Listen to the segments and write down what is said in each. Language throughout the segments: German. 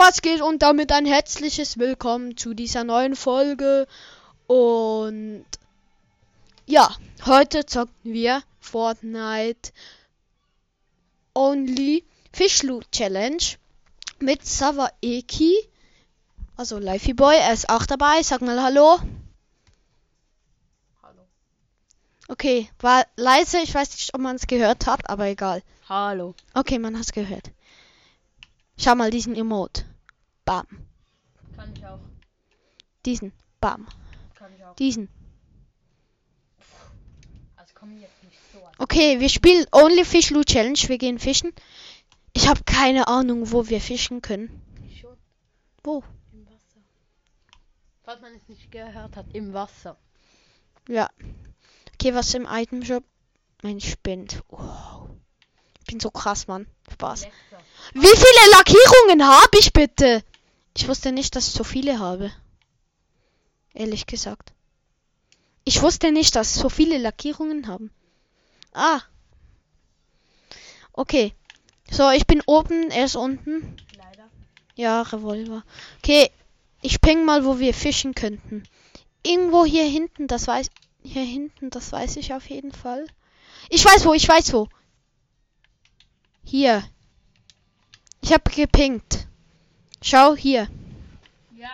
was geht und damit ein herzliches Willkommen zu dieser neuen Folge. Und ja, heute zocken wir Fortnite Only Fish Loot Challenge mit Sava Eki. Also Lifey Boy, er ist auch dabei. Sag mal Hallo. Hallo. Okay, war leise. Ich weiß nicht, ob man es gehört hat, aber egal. Hallo. Okay, man hat es gehört. Schau mal diesen Emote. Bam. Kann ich auch. Diesen. Bam. Kann ich auch. Diesen. Also komm jetzt nicht so. Okay, wir spielen Only Fish Loot Challenge. Wir gehen fischen. Ich habe keine Ahnung, wo wir fischen können. Schon. Wo? Im Wasser. Falls man es nicht gehört hat, im Wasser. Ja. Okay, was im Item Shop? Mein Spind. Wow. Ich bin so krass, Mann. Spaß. Lecker. Wie viele Lackierungen habe ich bitte? Ich wusste nicht, dass ich so viele habe. Ehrlich gesagt. Ich wusste nicht, dass so viele Lackierungen haben. Ah. Okay. So, ich bin oben, er ist unten. Leider. Ja, Revolver. Okay, ich ping mal, wo wir fischen könnten. Irgendwo hier hinten, das weiß hier hinten, das weiß ich auf jeden Fall. Ich weiß wo, ich weiß wo. Hier. Ich habe gepinkt. Schau hier, Ja.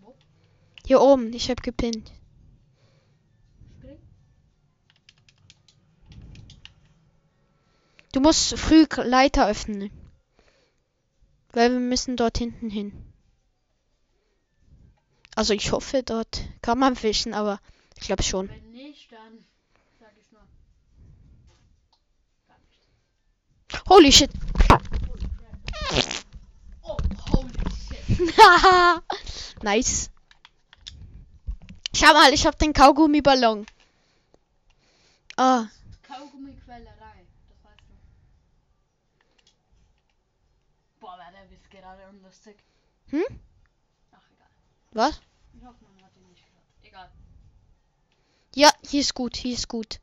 Wo? hier oben, ich habe. Spring. Du musst früh Leiter öffnen. Weil wir müssen dort hinten hin. Also ich hoffe, dort kann man fischen, aber ich glaube schon. Wenn nicht, dann sag ich nur. Holy shit. Nice. Schau mal, ich habe den Kaugummiballon. Ah, Kaugummi-Quellerei. Das weißt du. Boah, war der Witz gerade unlustig. Hm? Ach, egal. was? Ich hoffe, man hat ihn nicht gehört. Egal. Ja, hier ist gut, hier ist gut.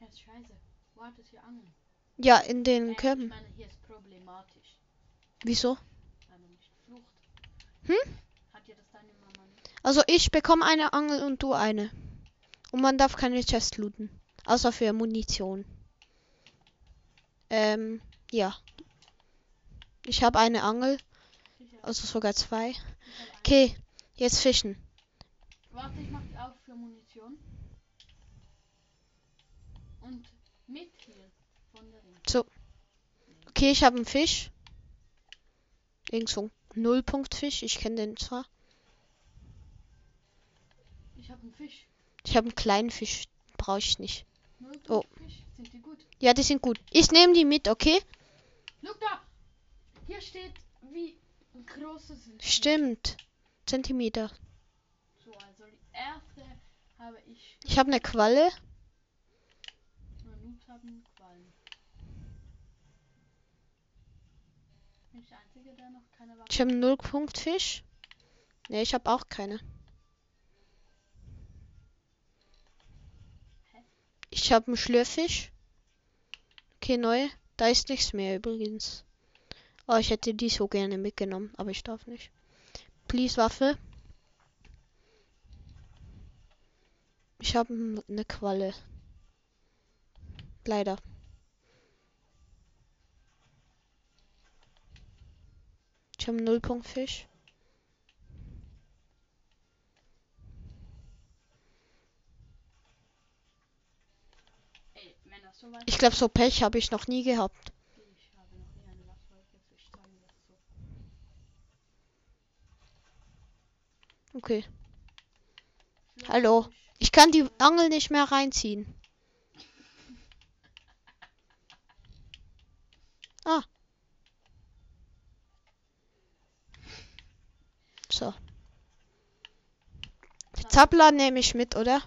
Ja, ist scheiße. Wo hat es hier Angeln? Ja, in den ich Körben. meine, hier ist problematisch. Wieso? Weil man nicht flucht. Hm? Hat dir das deine Mama nicht? Also ich bekomme eine Angel und du eine. Und man darf keine Chest looten. Außer für Munition. Ähm, ja. Ich habe eine Angel, also sogar zwei. Okay, jetzt fischen. Warte, ich mach die auf für Munition. Und mit hier. Von der Ring. Okay, ich habe einen Fisch. Irgend so ein Nullpunktfisch. Ich kenne den zwar. Ich hab einen Fisch. Ich habe einen kleinen Fisch. Brauche ich nicht. Oh. Sind die gut? Ja, die sind gut. Ich nehme die mit, okay? Look da! Hier steht, wie groß es ist. Stimmt. Zentimeter. So, also die erste habe ich. Ich habe eine Qualle. Nur Noobs haben Quallen. Bin ich habe einen Nullpunktfisch. Ne, ich habe auch keine. Ich habe einen Schlürfisch. Okay, neu. Da ist nichts mehr übrigens. Oh, ich hätte die so gerne mitgenommen, aber ich darf nicht. Please, Waffe. Ich habe eine Qualle. Leider. Ich habe das so weit Ich glaube, so Pech habe ich noch nie gehabt. Okay. Hallo. Ich kann die Angel nicht mehr reinziehen. Ah. So. Zappler nehme ich mit, oder?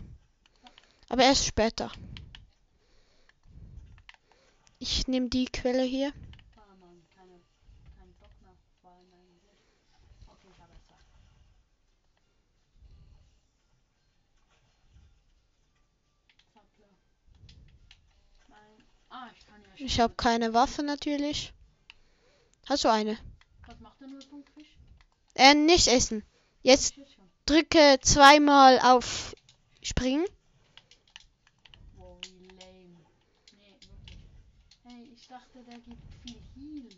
Aber erst später. Ich nehme die Quelle hier. Ich habe keine Waffe natürlich. Hast du eine? Was andere Nullpunkt Fisch? Äh, nicht essen. Jetzt drücke zweimal auf Springen. Ich dachte, der gibt viel?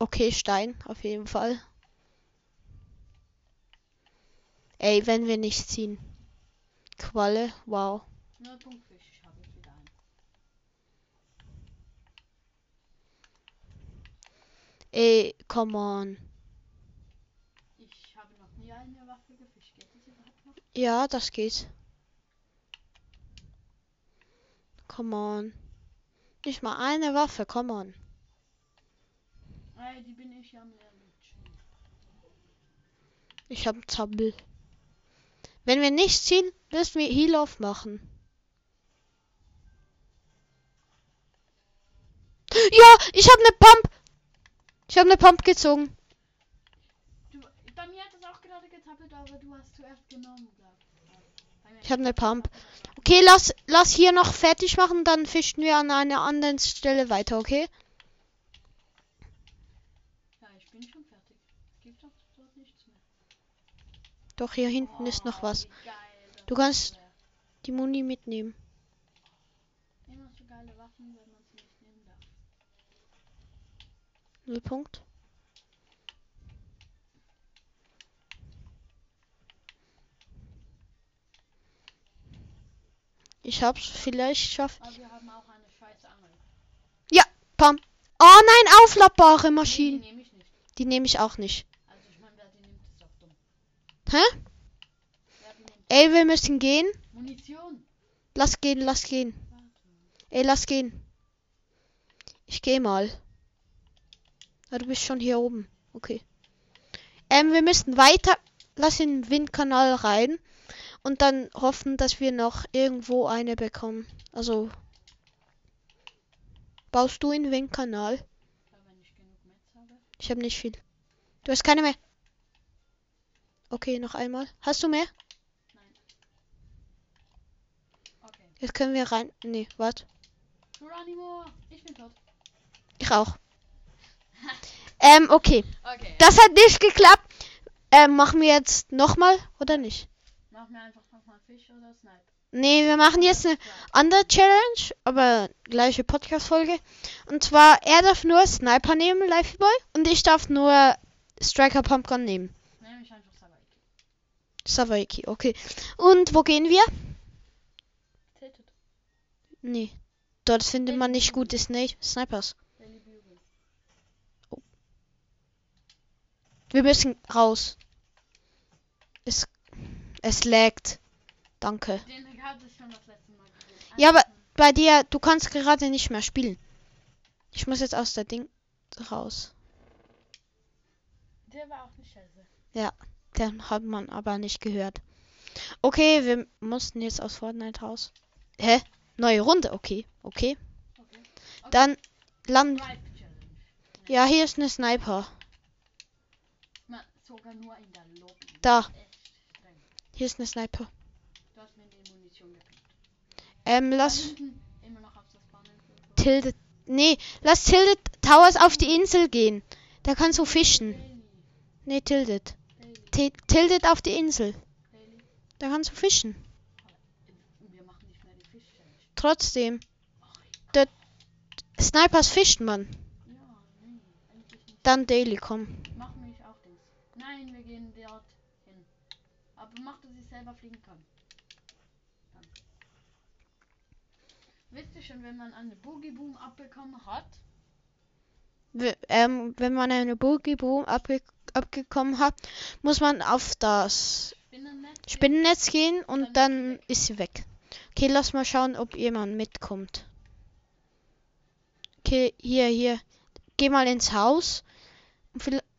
Okay, Stein, auf jeden Fall. Ey, wenn wir nicht ziehen. Qualle, wow. Nullpunkt Fisch, ich habe jetzt wieder einen. Ey, come on. Ich habe noch nie eine Waffe gefischt. Geht das überhaupt noch? Ja, das geht. Come on. Nicht mal eine Waffe, come on. Ey, die bin ich am Lernen. Ich hab Zappel. Wenn wir nicht ziehen, müssen wir Heal off Ja, ich habe eine Pump. Ich habe eine Pump gezogen. Du, bei mir hat es auch gerade getappelt, aber du hast zuerst genommen, Ich habe eine Pump. Okay, lass, lass hier noch fertig machen, dann fischen wir an einer anderen Stelle weiter, okay? Ja, ich bin schon fertig. Gibt doch dort nichts mehr. Doch, hier hinten ist noch Oh, was. geil Du kannst-. Die Muni mitnehmen. Immer so geile Waffen, wenn man sie nicht nehmen darf. Nullpunkt. Ich hab's vielleicht schafft. Aber wir haben auch eine scheiß Angel. Pam. Oh nein, auflappbare Nee, die Maschinen. nehme ich nicht. Die nehme ich auch nicht. Also ich meine, wer die nimmt, ist doch dumm. Hä? Ey, wir müssen gehen. Munition. Lass gehen, lass gehen. Warte. Ey, lass gehen. Ich geh mal. Ah, du bist schon hier oben. Okay. Ähm, wir müssen weiter. Lass in den Windkanal rein. Und dann hoffen, dass wir noch irgendwo eine bekommen. Also. Baust du in den Windkanal? Ich habe. Ich habe nicht viel. Du hast keine mehr. Okay, noch einmal. Hast du mehr? Nein. Okay. Jetzt können wir rein. Nee, warte. Ich bin tot. Ich auch. Ähm, okay. Okay. Das hat nicht geklappt. Ähm, machen wir jetzt nochmal oder nicht? Machen wir einfach nochmal Fisch oder Snipe. Nee, wir machen jetzt eine andere Challenge, aber gleiche Podcast-Folge. Und zwar, er darf nur Sniper nehmen, Livey Boy, und ich darf nur Striker Pumpgun nehmen. Nehme ich einfach Savaiki. Savaiki, okay. Und wo gehen wir? Tilted. Nee. Dort findet man nicht gute Sni Snipers. Daily Bugle. Wir müssen raus. Es, es laggt. Danke. Ja, aber- Bei dir, du kannst gerade nicht mehr spielen. Ich muss jetzt aus der Ding raus. Der war auch nicht scheiße. Den hat man aber nicht gehört. Okay, wir mussten jetzt aus Fortnite raus. Hä? Neue Runde, okay. Okay. Okay. Dann land. Ja, hier ist eine Sniper. Ma, sogar nur in der Lobby. Da. Hier ist eine Sniper. Ähm, lass hinten immer noch auf das Bahnen. Tilted. Nee, lass Tilted Towers auf die Insel gehen. Da kannst du fischen. Nee, Tilted. Daily. Ti- Tilted auf die Insel. Da kannst du fischen. Trotzdem. Der Snipers fischt man. Dann Daily, komm. Mach. Nein, wir gehen dort hin. Aber mach, dass ich selber fliegen kann. Dann. Wisst ihr schon, wenn man eine Boogie Boom abbekommen hat? W- Ähm, wenn man eine Boogie Boom abge abgekommen hat, muss man auf das Spinnennetz? gehen? Spinnennetz gehen Dann und dann ist sie weg. Okay, lass mal schauen, ob jemand mitkommt. Okay, hier, hier. Geh mal ins Haus.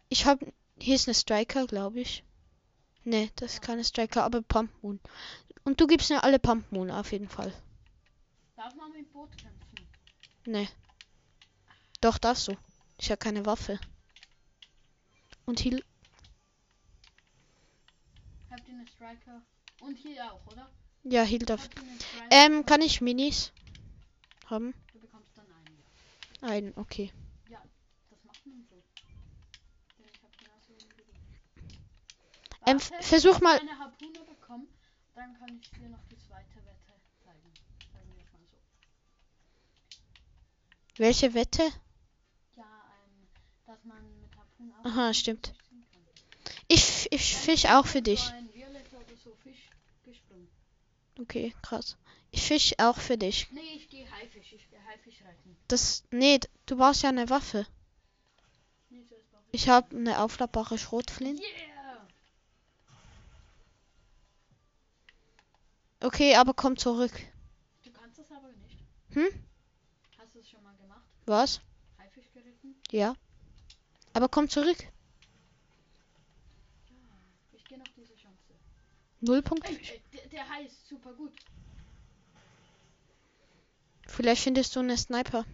Ich hab. Hier ist eine Striker, glaube ich. Ne, das ist keine Striker, aber Pump Moon. Und du gibst mir alle Pump Moon auf jeden Fall. Darf man mit Boot kämpfen? Ne. Doch, darfst du. Ich habe keine Waffe. Und hier. Habt ihr eine Striker? Und hier auch, oder? Ja, hielt auf. Ähm, kann ich Minis haben? Du bekommst dann einen. Ja. Ein, okay. Das macht man so. Denn ich habe genauso einen wie du. Ähm, Warte, versuch ich mal- Eine Harpune bekommen, dann kann ich dir noch die zweite Wette zeigen. Sagen wir mal so. Welche Wette? Ja, ähm, dass man mit Harpunen auch Aha, stimmt. Ich, ich fisch auch für dich. Okay, krass. Ich fisch auch für dich. Nee, ich gehe Haifisch. Ich gehe Haifisch reiten. Das, nee, du brauchst ja eine Waffe. Nee, Ich habe eine aufladbare ich. Schrotflinte. Yeah! Okay, aber komm zurück. Du kannst das aber nicht. Hm? Hast du es schon mal gemacht? Was? Haifisch geritten? Ja. Aber komm zurück. Ja. Ich gehe noch diese Chance. Null Punkte. Ey, ey, der, der Hai ist super gut. Vielleicht findest du eine Sniper.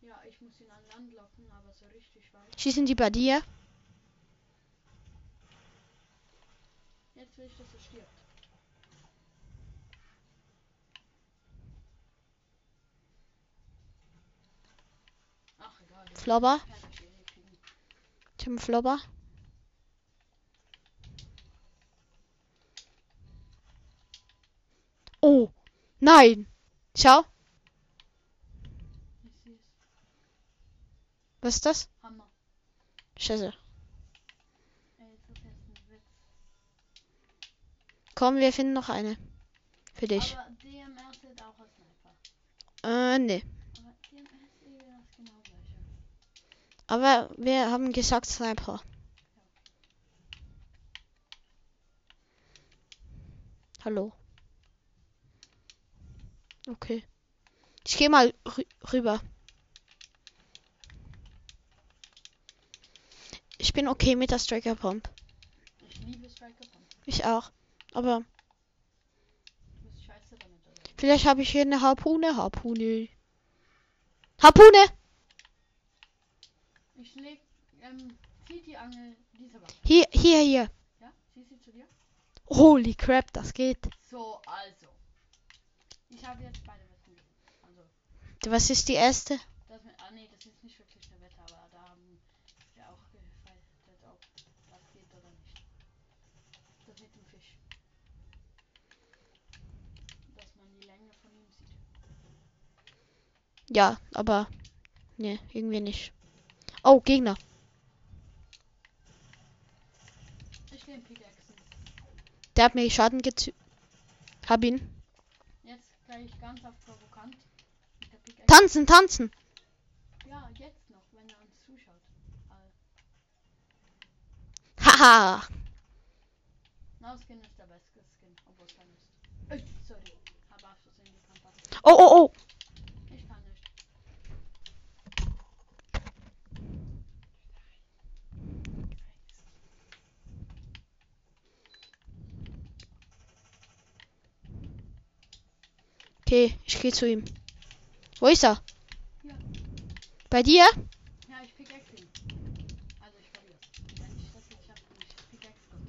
Ja, ich muss ihn an Land locken, aber so richtig weit. Schießen die bei dir? Jetzt will ich, dass er ich Flobber? nicht kriegen. Tim Flobber? Oh, nein. Schau, Ich was ist das? Hammer. Scheiße. Komm, wir finden noch eine. Für dich. Aber DMR zählt auch als Sniper. Äh, nee. Aber DMR ist eh das genau gleiche. Aber wir haben gesagt Sniper. Hallo. Okay. Ich gehe mal rü rüber. Ich bin okay mit der Striker Pump. Ich liebe Striker Pump. Ich auch. Aber damit, vielleicht habe ich hier eine Harpune. Harpune. Harpune! Ich leg, ähm, zieh die Angel dieser Waffe. Hier, hier, hier. Ja? Zieh sie zu dir? Holy crap, das geht. So, also. Ich habe jetzt beide Wetten. Also, Was ist die erste? das mit, ah nee, das ist nicht wirklich eine Wette, aber da haben wir auch gefeitet, ob das geht oder nicht. Das mit dem Fisch. Dass man die Länge von ihm sieht. Ja, aber. Nee, irgendwie nicht. Oh, Gegner. Ich will den Pickaxen. Der hat mir Schaden gezogen. Hab ihn. Jetzt gleich ganz auf provokant. Pickaxe. Tanzen, tanzen. Ja, jetzt noch, wenn er uns zuschaut. Äh, Haha. No-Skin ist der beste Skin, obwohl es kein ist. Sorry. Hab aus Versehen die Pampa. Oh, oh, oh. Ich kann nicht. Okay, ich gehe zu ihm. Wo ist er? Hier. Bei dir? Ja, ich pickaxe ihn. Also ich verliere. Wenn ich das jetzt schaffe, ich pickaxe Gott.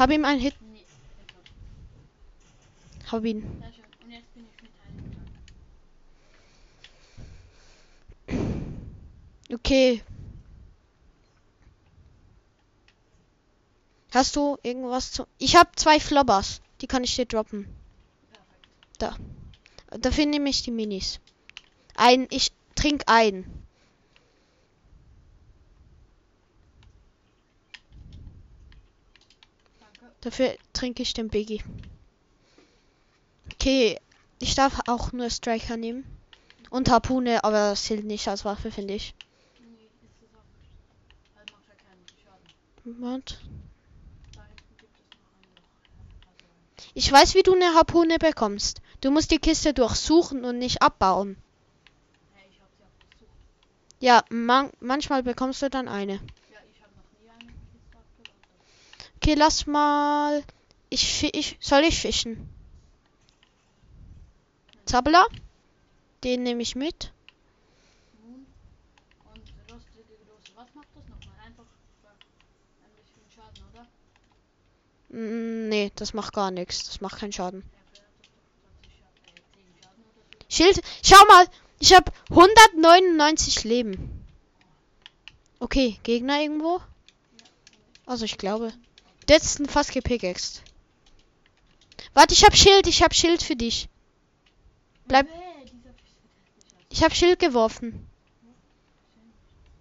Hab ihm einen Hit. Nee, tot. Hab ihn. Schön. Und jetzt bin ich mit einem. Okay. Hast du irgendwas zu. Ich habe zwei Flobbers. Die kann ich dir droppen. Perfekt. Dafür nehme ich die Minis. Ein, ich trink ein. Dafür trinke ich den Biggie. Okay, ich darf auch nur Striker nehmen. Und Harpune, aber das zählt nicht als Waffe, finde ich. Moment. Da Ich weiß, wie du eine Harpune bekommst. Du musst die Kiste durchsuchen und nicht abbauen. Ja, man manchmal bekommst du dann eine. Ja. Okay, lass mal. Ich, ich soll ich fischen? Zappler? Den nehme ich mit. Mm, nee, das macht gar nichts. Das macht keinen Schaden. Ja, aber er hat doch gesagt, ich habe äh, 10 Schaden oder so. Schild, schau mal, ich habe 199 Leben. Okay, Gegner irgendwo? Also ich glaube. Ist fast gepickaxed. Warte, ich hab Schild, ich hab Schild für dich. Bleib-. Ich hab Schild geworfen.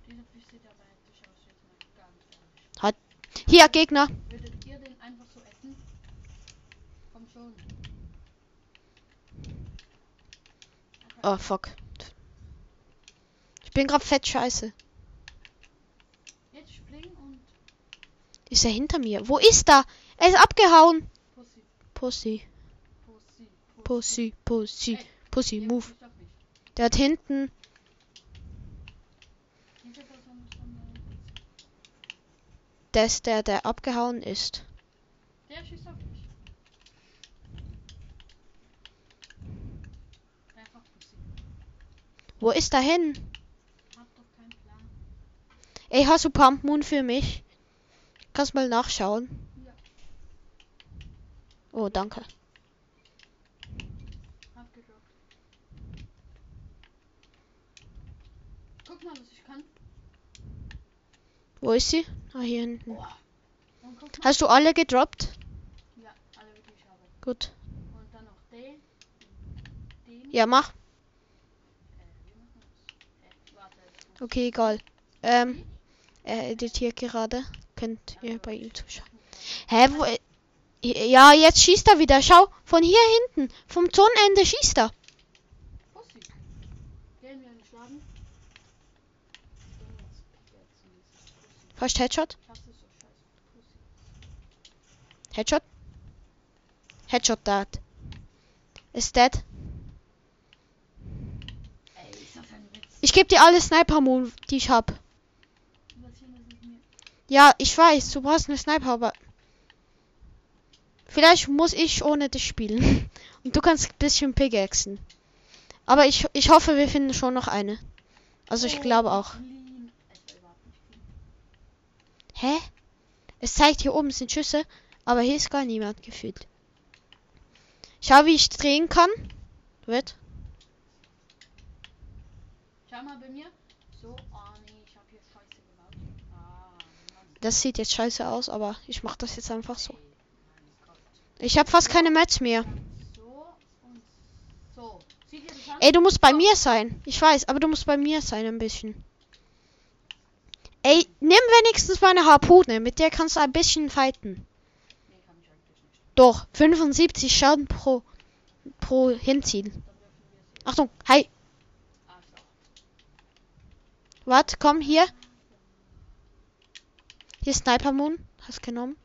Dieser Fisch sieht aber hässlich aus, jetzt mal ganz ehrlich. Hier, Gegner. Würdet ihr den einfach so essen? Komm schon. Oh, fuck. Ich bin grad fett scheiße. Jetzt spring und Ist er hinter mir? Wo ist er? Er ist abgehauen. Pussy. Pussy, Pussy. Pussy, Pussy, move. Der hat hinten. Ist der, der abgehauen ist. Der schießt auf mich. Einfach Pussy. Wo ist er hin? Hab doch keinen Plan. Ey, hast du Pump Moon für mich? Kannst mal nachschauen. Ja. Oh, danke. Hab gedroppt. Guck mal, was ich kann. Wo ist sie? Ah, hier hinten. Mal. Hast du alle gedroppt? Ja, alle wirklich ich habe. Gut. Und dann noch den. Den. Ja, mach. Äh, wie machen wir's? Äh, warte. das muss- Okay, egal. Ähm, er editiert gerade. Könnt ihr bei ihm zuschauen. Hä, wo? äh, Ja, jetzt schießt er wieder. Schau, von hier hinten. Vom Zonenende schießt er. Fast Headshot. Headshot. Headshot dead. Ist dead. Ey, ist das ein Witz? Ich gebe dir alle Sniper Moon, die ich hab. Was hier ist es mir? Ja, ich weiß, du brauchst eine Sniper, aber vielleicht muss ich ohne dich spielen. Und du kannst ein bisschen pickaxen. Aber ich, ich hoffe, wir finden schon noch eine. Also ich glaube auch. Hä? Es zeigt hier oben sind Schüsse, aber hier ist gar niemand gefühlt. Schau, wie ich drehen kann. Wird. Schau mal bei mir. So, oh nee, ich habe hier Scheiße gebaut. Ah. Das sieht jetzt scheiße aus, aber ich mach das jetzt einfach so. Ich habe fast keine Mats mehr. So und so. Ey, du musst bei mir sein. Ich weiß, aber du musst bei mir sein ein bisschen. Ey, nimm wenigstens meine Harpune. Mit der kannst du ein bisschen fighten. Doch, 75 Schaden pro, pro hinziehen. Achtung, hi. Warte, komm hier. Hier ist Sniper Moon. Hast genommen.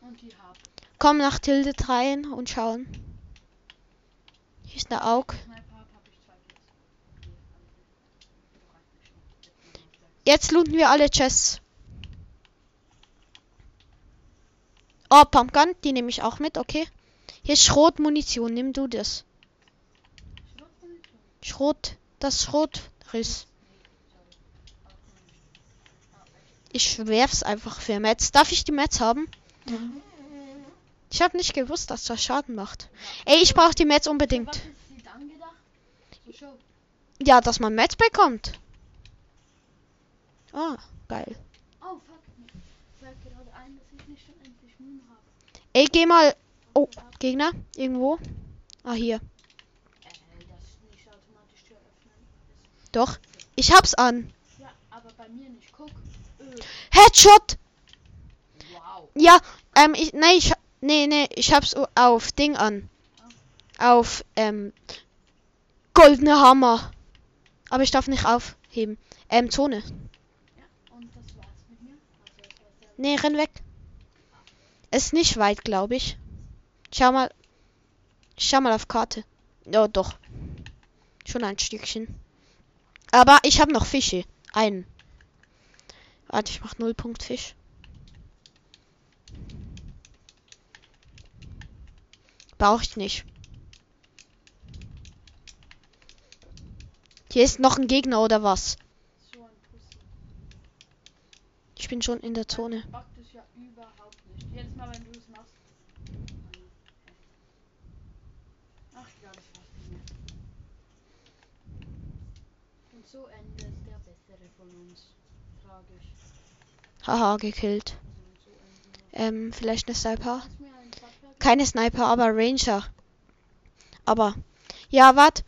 Und die haben. Komm nach Tilde rein und schauen. Hier ist eine Aug. Mehr. Jetzt looten wir alle Chests. Oh, Pumpgun, die nehme ich auch mit, okay. Hier ist Schrotmunition, nimm du das. Schrot, das Schrotriss. Nee, sorry. Auch nicht. Ah, echt. Ich werf's einfach für Mets. Darf ich die Mets haben? Ich habe nicht gewusst, dass das Schaden macht. Ey, ich brauche die Was unbedingt. Ja, dass man Mets bekommt. Ah, geil. Oh, fuck. Mir fällt gerade ein, dass ich nicht unendlich Moon habe. Ey, geh mal. Oh, Gegner, irgendwo. Ah, hier. Äh, Doch. Ich hab's an. ja, aber bei mir nicht. Guck. Headshot! wow. Ja, ähm, ich, nee, ich, nee, nee, ich hab's auf Ding an. Auf, ähm, goldene Hammer. Aber ich darf nicht aufheben. Ähm, Zone. Also. Nee, renn weg. Ist nicht weit, glaube ich. Schau mal. Schau mal auf Karte. Ja, doch. Schon ein Stückchen. Aber ich habe noch Fische. Einen. Warte, ich mach Nullpunkt Fisch. Brauche ich nicht. Hier ist noch ein Gegner oder was? Ich bin schon in der Zone. So endet der bessere von uns. Haha, gekillt. Ähm, vielleicht eine Sniper? Keine Sniper, aber Ranger. Aber. Ja, wart.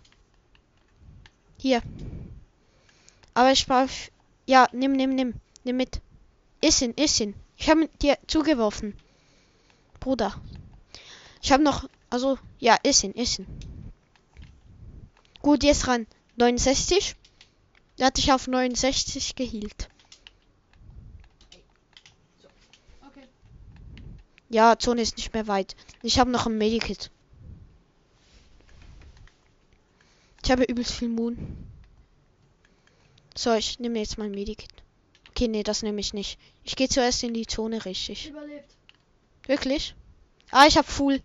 Hier. Aber ich brauch. Ja, nimm, nimm, nimm. Nimm mit. Iss ihn, iss ihn. Ich habe dir zugeworfen. Bruder. Ich habe noch. Also, ja, iss ihn, iss ihn. Gut, jetzt ran. 69. Er hat dich auf 69 gehielt. Okay. Ja, Zone ist nicht mehr weit. Ich habe noch ein Medikit. Ich habe übelst viel Moon. So, ich nehme jetzt mein Medikit. Okay, nee, das nehme ich nicht. Ich gehe zuerst in die Zone richtig. Überlebt. Wirklich? Ah, ich habe Full.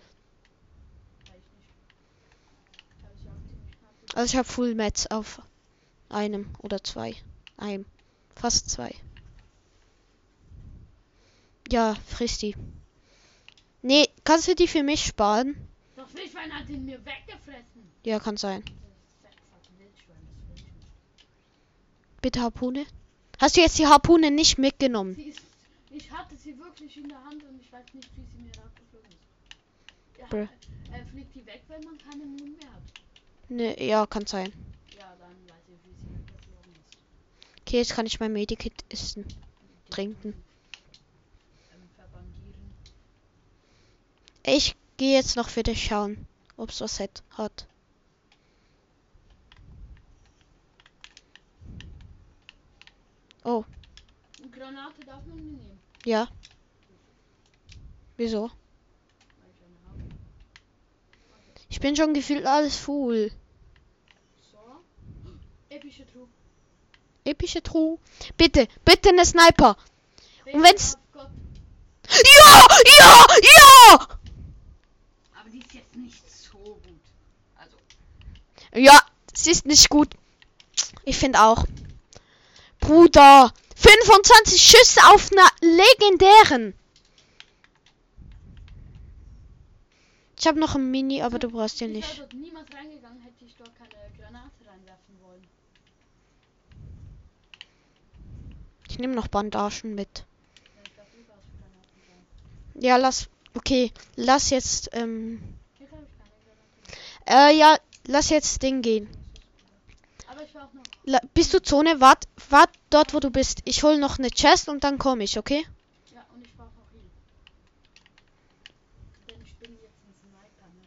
Also ich habe Full Mets auf einem oder zwei. Einem. Fast zwei. Ja, frisst die. Nee, kannst du die für mich sparen? Das Wildschwein hat ihn mir weggefressen. Ja, kann sein. Bitte Harpune. Hast du jetzt die Harpune nicht mitgenommen? Ist, ich hatte sie wirklich in der Hand und ich weiß nicht, wie sie mir abgeflogen ist. Ja, Bruh. äh, fliegt die weg, wenn man keine Moon mehr hat? Ne, ja, kann sein. Ja, dann weiß ich, wie sie weggeflogen ist. Okay, jetzt kann ich mein Medikit essen. Trinken. Ähm, verbandieren. Ich gehe jetzt noch für dich schauen, ob's was hat. hat. Oh, Granate darf man nehmen, ja. Wieso? ich bin schon gefühlt alles full. So. Epische Truhe. Epische Truhe. Bitte, bitte eine Sniper. Und wenn's-. Ja, ja, ja! Ist jetzt nicht so gut. Also, Ja, sie ist nicht gut. Ich finde auch. Bruder, 25 Schüsse auf einer legendären. Ich habe noch ein Mini, aber du brauchst den nicht. niemals reingegangen, hätte ich dort keine Granate reinwerfen wollen. Ich nehme noch Bandagen mit. Ja, lass. Okay, lass jetzt. Ähm, Hier habe ich keine Granate. Äh, ja, lass jetzt Ding gehen. Aber ich war auch noch. La bist du Zone? Wart, wart dort, wo du bist. Ich hol noch eine Chest und dann komme ich, okay? Ja, und ich brauche auch Heal. Denn ich bin jetzt ein Sniper, ne?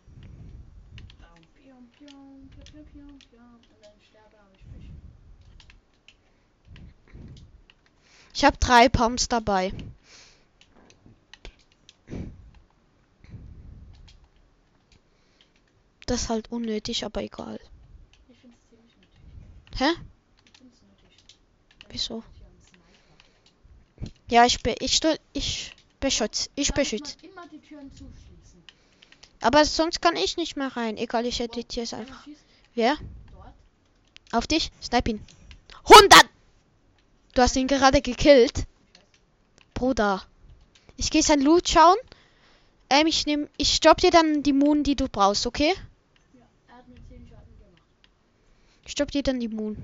Und sterbe, ich. Ich habe drei Pumps dabei. Das ist halt unnötig, aber egal. Ich finde es ziemlich nötig. Hä? Ich finde es nötig. Wieso? Bin ja ich be ich stu- ich beschütze. Ich beschütze. Aber sonst kann ich nicht mehr rein. Egal, ich editiere es einfach. Wer? Auf dich? Snipe ihn. 100! Du hast ihn gerade gekillt. Bruder. Ich gehe sein Loot schauen. Ähm, ich nehme. Ich stopp dir dann die Moon, die du brauchst, okay? Ja, er hat mir 10 Schaden gemacht. Ich stopp dir dann die Moon.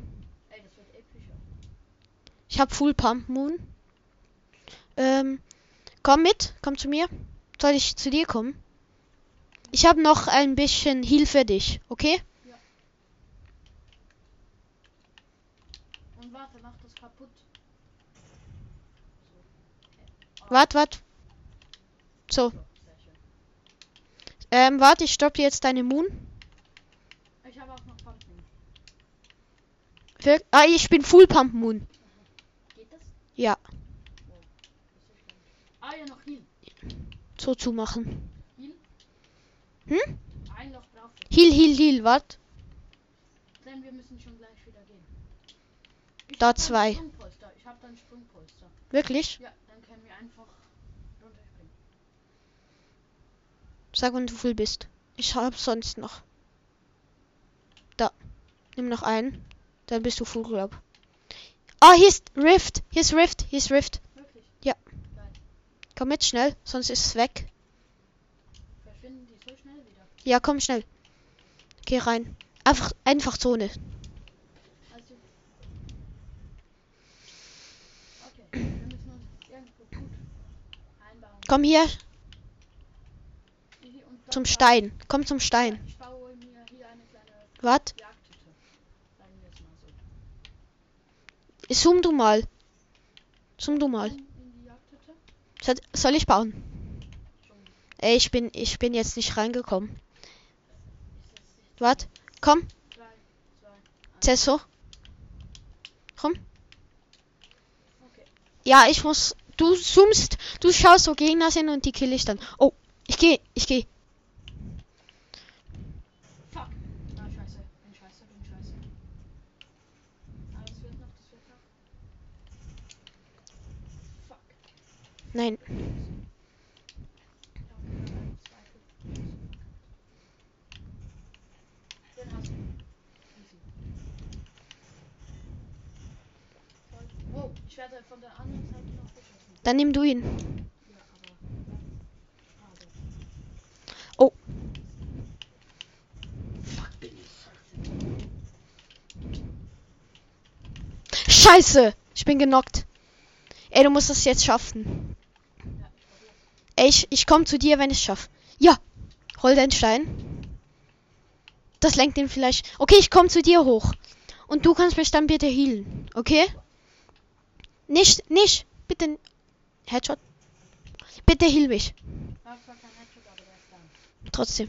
Ey, das wird epischer. Ich habe Full Pump Moon. Ähm, komm mit, komm zu mir. Soll ich zu dir kommen? Ich habe noch ein bisschen Heal für dich, okay? Und warte, mach das kaputt. So. Okay. Wart, wart. So, ähm, warte, ich stopp dir jetzt deine Moon. Ich habe auch noch Pumpkin. Für, ah, ich bin Full Pump Moon. Geht das? Ja, spannend. Ah ja, noch Heal. so zumachen. Heal? Hm? Ein Loch drauf. Heal, heal, heal, wart. Denn wir müssen schon gleich wieder gehen. Ich Da hab zwei. Ich habe dann Sprungpolster. Wirklich? Ja, dann können wir einfach runterspringen. Sag, wenn du full bist. Ich hab sonst noch. Da. Nimm noch einen. Dann bist du full, glaub. Ah, hier ist Rift. Hier ist Rift. Hier ist Rift. Wirklich? Ja. Geil. Komm mit schnell, sonst ist es weg. Ja, komm schnell. Geh rein. Einfach, einfach Zone. Also. Okay. Komm hier zum Stein. Komm zum Stein. Ich baue mir hier eine kleine Wart. Jagdhütte. Sagen wir es mal so. Zoom du mal. Zoom du mal. Soll, ich bauen? Ey, ich bin, ich bin jetzt nicht reingekommen. Ist das Wart. Komm. 3, 2, 1. Zesso. Komm. Ja, ich muss. Du zoomst. Du schaust, wo Gegner sind und die kill ich dann. Oh, ich gehe, ich gehe. Fuck. Ah, scheiße. Bin scheiße, bin scheiße. Aber das wird noch, das wird noch. Fuck. Nein. Okay, ein Zweifel. Den hast du. Easy. Voll. Oh, ich werde von der anderen Seite noch beschossen. Dann nimm du ihn. Oh. Scheiße! Ich bin genockt. Ey, du musst das jetzt schaffen. Ja, ich probier's. Ey, ich, ich komm zu dir, wenn ich schaff. Ja. Hol deinen Stein. Das lenkt ihn vielleicht. Okay, ich komm zu dir hoch. Und du kannst mich dann bitte healen. Okay? Nicht, nicht. Bitte. Headshot. Bitte heal mich. Trotzdem.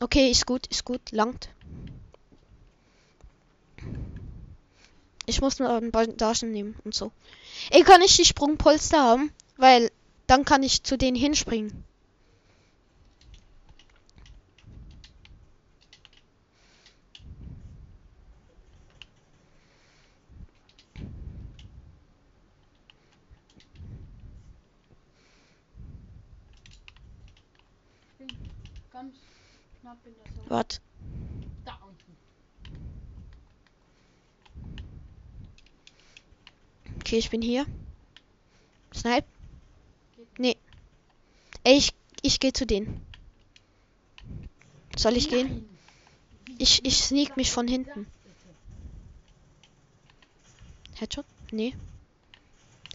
Okay, ist gut, ist gut. Langt. Ich muss nur Bandagen nehmen und so. Ey, kann ich die Sprungpolster haben? Weil dann kann ich zu denen hinspringen. Warte. Da unten. Okay, ich bin hier. Snipe. Nee. Ich, ich gehe zu denen. Soll ich gehen? Ich, ich sneak mich von hinten. Headshot? Nee.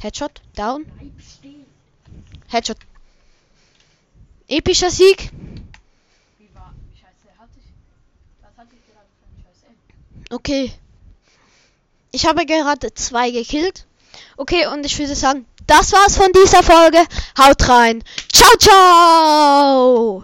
Headshot? Down? Headshot. Epischer Sieg. Okay. Ich habe gerade zwei gekillt. Okay, und ich würde sagen, das war's von dieser Folge. Haut rein. Ciao, ciao.